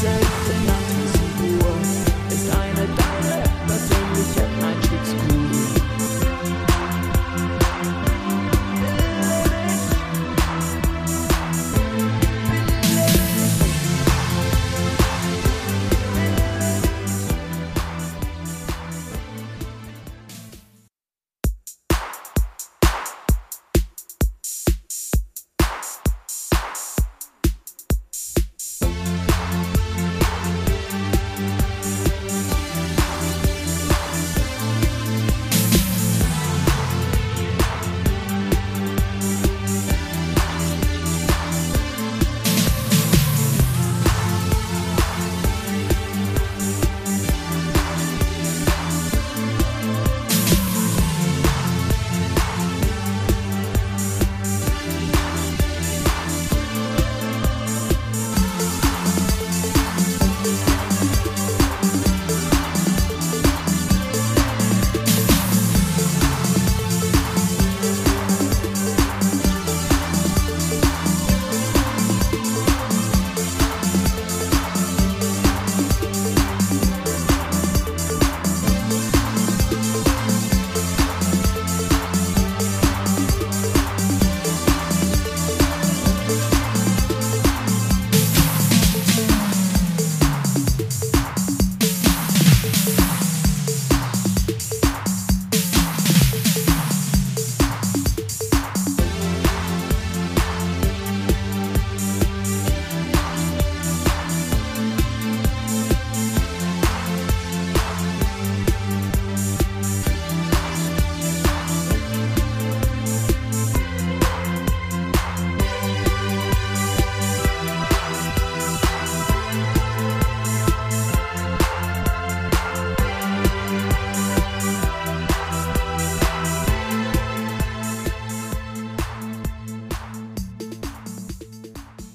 said